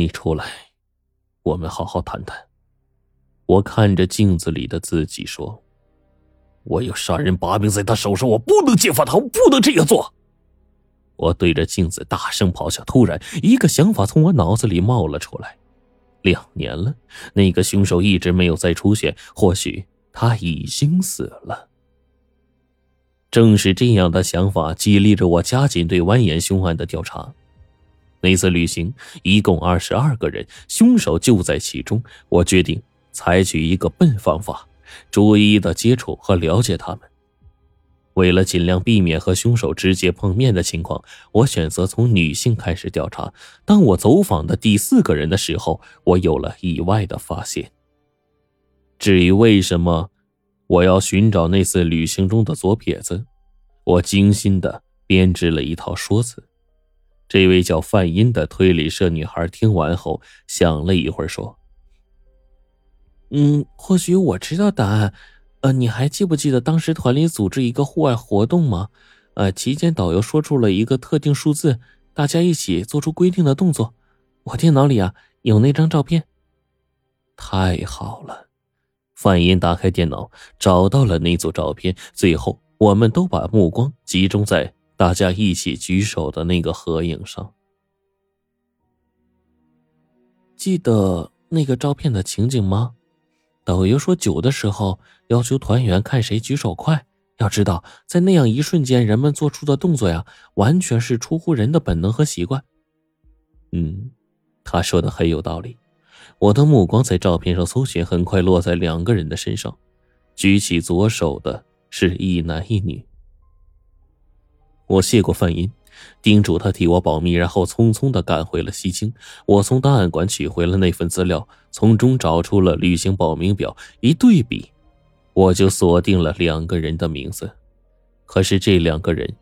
你出来，我们好好谈谈。我看着镜子里的自己说：“我有杀人把柄在他手上，我不能揭发他，我不能这样做。”我对着镜子大声咆哮。突然，一个想法从我脑子里冒了出来：两年了，那个凶手一直没有再出现，或许他已经死了。正是这样的想法激励着我加紧对蜿蜒凶案的调查。那次旅行一共二十二个人，凶手就在其中。我决定采取一个笨方法，逐一的接触和了解他们。为了尽量避免和凶手直接碰面的情况，我选择从女性开始调查。当我走访的第四个人的时候，我有了意外的发现。至于为什么？我要寻找那次旅行中的左撇子，我精心的编织了一套说辞。这位叫范音的推理社女孩听完后，想了一会儿，说：“嗯，或许我知道答案。呃，你还记不记得当时团里组织一个户外活动吗？呃，期间导游说出了一个特定数字，大家一起做出规定的动作。我电脑里啊有那张照片。太好了。”范音打开电脑，找到了那组照片。最后，我们都把目光集中在大家一起举手的那个合影上。记得那个照片的情景吗？导游说酒的时候要求团员看谁举手快。要知道，在那样一瞬间，人们做出的动作呀，完全是出乎人的本能和习惯。嗯，他说的很有道理。我的目光在照片上搜寻，很快落在两个人的身上。举起左手的是一男一女。我谢过范音，叮嘱他替我保密，然后匆匆的赶回了西京。我从档案馆取回了那份资料，从中找出了旅行报名表，一对比，我就锁定了两个人的名字。可是这两个人，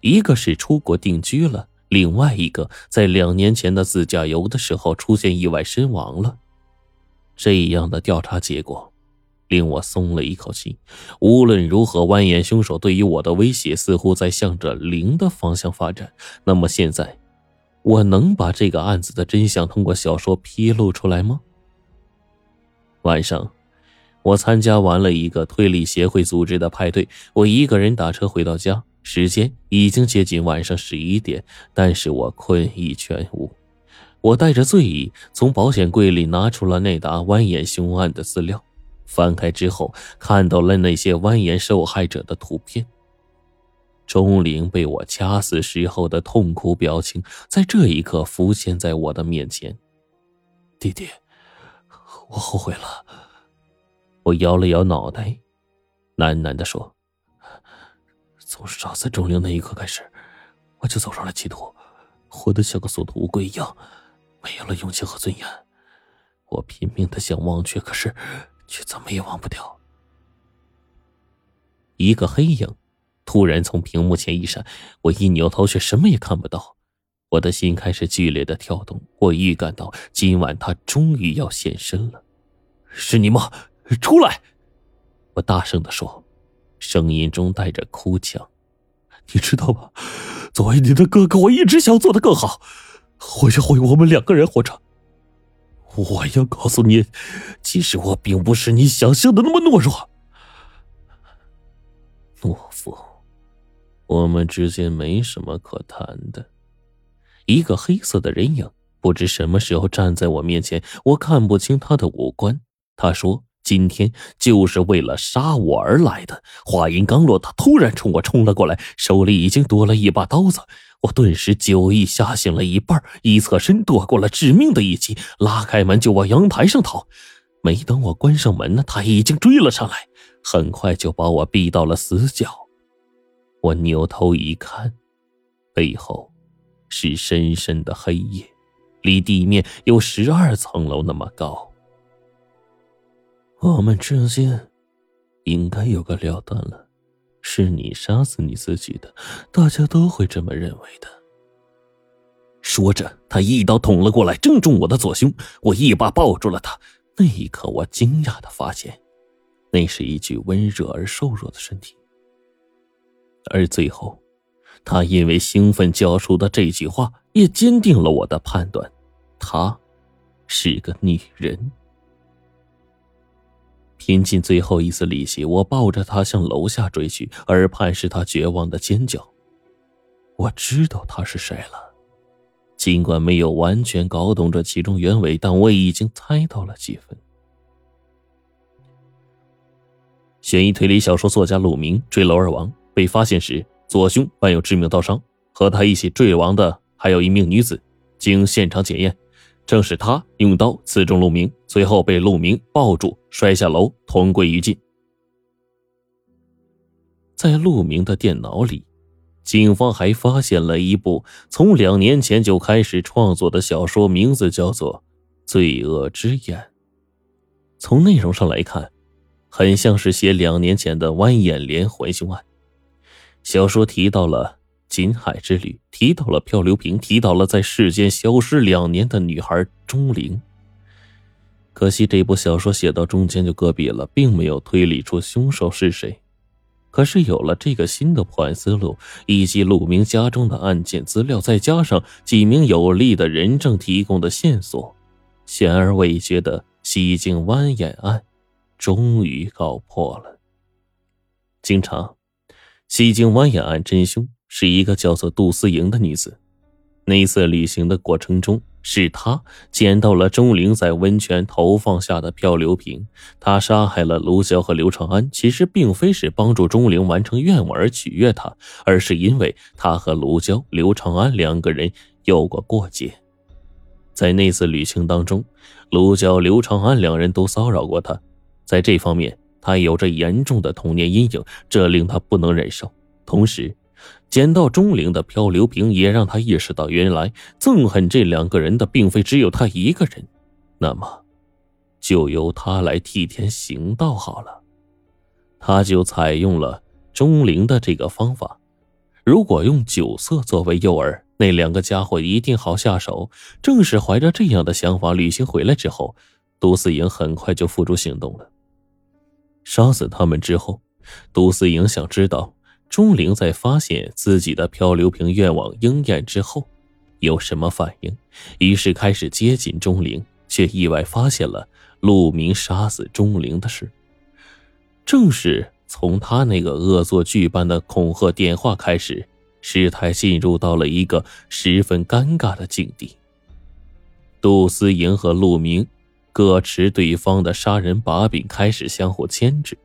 一个是出国定居了。另外一个在两年前的自驾游的时候出现意外身亡了，这样的调查结果令我松了一口气。无论如何，蜿蜒凶手对于我的威胁似乎在向着零的方向发展。那么现在，我能把这个案子的真相通过小说披露出来吗？晚上，我参加完了一个推理协会组织的派对，我一个人打车回到家。时间已经接近晚上十一点，但是我困意全无。我带着醉意从保险柜里拿出了那沓蜿蜒凶案的资料，翻开之后看到了那些蜿蜒受害者的图片。钟灵被我掐死时候的痛苦表情，在这一刻浮现在我的面前。弟弟，我后悔了。我摇了摇脑袋，喃喃的说。从杀死钟灵那一刻开始，我就走上了歧途，活得像个缩头乌龟一样，没有了勇气和尊严。我拼命的想忘却，可是却怎么也忘不掉。一个黑影突然从屏幕前一闪，我一扭头却什么也看不到。我的心开始剧烈的跳动，我预感到今晚他终于要现身了。是你吗？出来！我大声的说。声音中带着哭腔，你知道吗？作为你的哥哥，我一直想做的更好，或许会我们两个人活着。我要告诉你，其实我并不是你想象的那么懦弱。懦夫，我们之间没什么可谈的。一个黑色的人影不知什么时候站在我面前，我看不清他的五官。他说。今天就是为了杀我而来的。话音刚落，他突然冲我冲了过来，手里已经多了一把刀子。我顿时酒意吓醒了一半，一侧身躲过了致命的一击，拉开门就往阳台上逃。没等我关上门呢，他已经追了上来，很快就把我逼到了死角。我扭头一看，背后是深深的黑夜，离地面有十二层楼那么高。我们之间应该有个了断了，是你杀死你自己的，大家都会这么认为的。说着，他一刀捅了过来，正中我的左胸。我一把抱住了他。那一刻，我惊讶的发现，那是一具温热而瘦弱的身体。而最后，他因为兴奋叫出的这句话，也坚定了我的判断：她是个女人。拼尽最后一丝力气，我抱着她向楼下追去，耳畔是她绝望的尖叫。我知道她是谁了，尽管没有完全搞懂这其中原委，但我已经猜到了几分。悬疑推理小说作家陆明坠楼而亡，被发现时左胸伴有致命刀伤，和他一起坠亡的还有一名女子。经现场检验。正是他用刀刺中陆明，随后被陆明抱住摔下楼，同归于尽。在陆明的电脑里，警方还发现了一部从两年前就开始创作的小说，名字叫做《罪恶之眼》。从内容上来看，很像是写两年前的弯眼连环凶案。小说提到了。锦海之旅提到了漂流瓶，提到了在世间消失两年的女孩钟灵。可惜这部小说写到中间就搁笔了，并没有推理出凶手是谁。可是有了这个新的破案思路，以及陆明家中的案件资料，再加上几名有力的人证提供的线索，悬而未决的西京湾眼案终于告破了。经常，西京湾眼案真凶。是一个叫做杜思莹的女子。那次旅行的过程中，是她捡到了钟灵在温泉投放下的漂流瓶。她杀害了卢娇和刘长安，其实并非是帮助钟灵完成愿望而取悦她，而是因为她和卢娇、刘长安两个人有过过节。在那次旅行当中，卢娇、刘长安两人都骚扰过她，在这方面，她有着严重的童年阴影，这令她不能忍受。同时，捡到钟灵的漂流瓶，也让他意识到，原来憎恨这两个人的并非只有他一个人。那么，就由他来替天行道好了。他就采用了钟灵的这个方法。如果用酒色作为诱饵，那两个家伙一定好下手。正是怀着这样的想法，旅行回来之后，杜思颖很快就付诸行动了。杀死他们之后，杜思颖想知道。钟灵在发现自己的漂流瓶愿望应验之后，有什么反应？于是开始接近钟灵，却意外发现了陆明杀死钟灵的事。正是从他那个恶作剧般的恐吓电话开始，事态进入到了一个十分尴尬的境地。杜思莹和陆明各持对方的杀人把柄，开始相互牵制。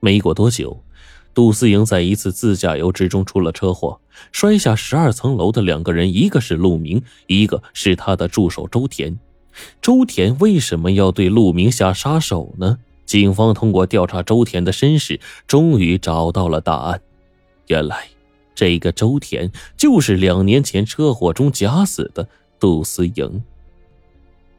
没过多久。杜思莹在一次自驾游之中出了车祸，摔下十二层楼的两个人，一个是陆明，一个是他的助手周田。周田为什么要对陆明下杀手呢？警方通过调查周田的身世，终于找到了答案。原来，这个周田就是两年前车祸中假死的杜思莹。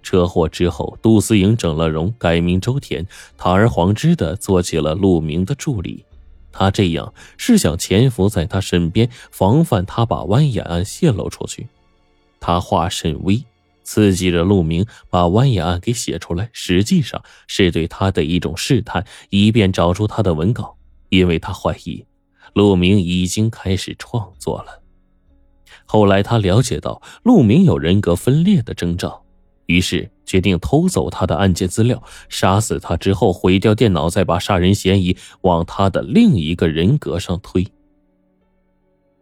车祸之后，杜思莹整了容，改名周田，堂而皇之的做起了陆明的助理。他这样是想潜伏在他身边，防范他把弯眼案泄露出去。他化甚微，刺激着陆明把弯眼案给写出来，实际上是对他的一种试探，以便找出他的文稿。因为他怀疑陆明已经开始创作了。后来他了解到陆明有人格分裂的征兆。于是决定偷走他的案件资料，杀死他之后毁掉电脑，再把杀人嫌疑往他的另一个人格上推。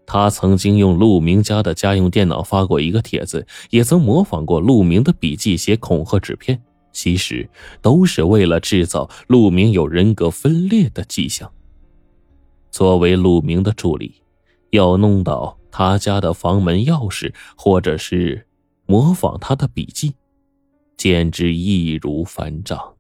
他曾经用陆明家的家用电脑发过一个帖子，也曾模仿过陆明的笔记写恐吓纸片，其实都是为了制造陆明有人格分裂的迹象。作为陆明的助理，要弄到他家的房门钥匙，或者是模仿他的笔记。简直易如反掌。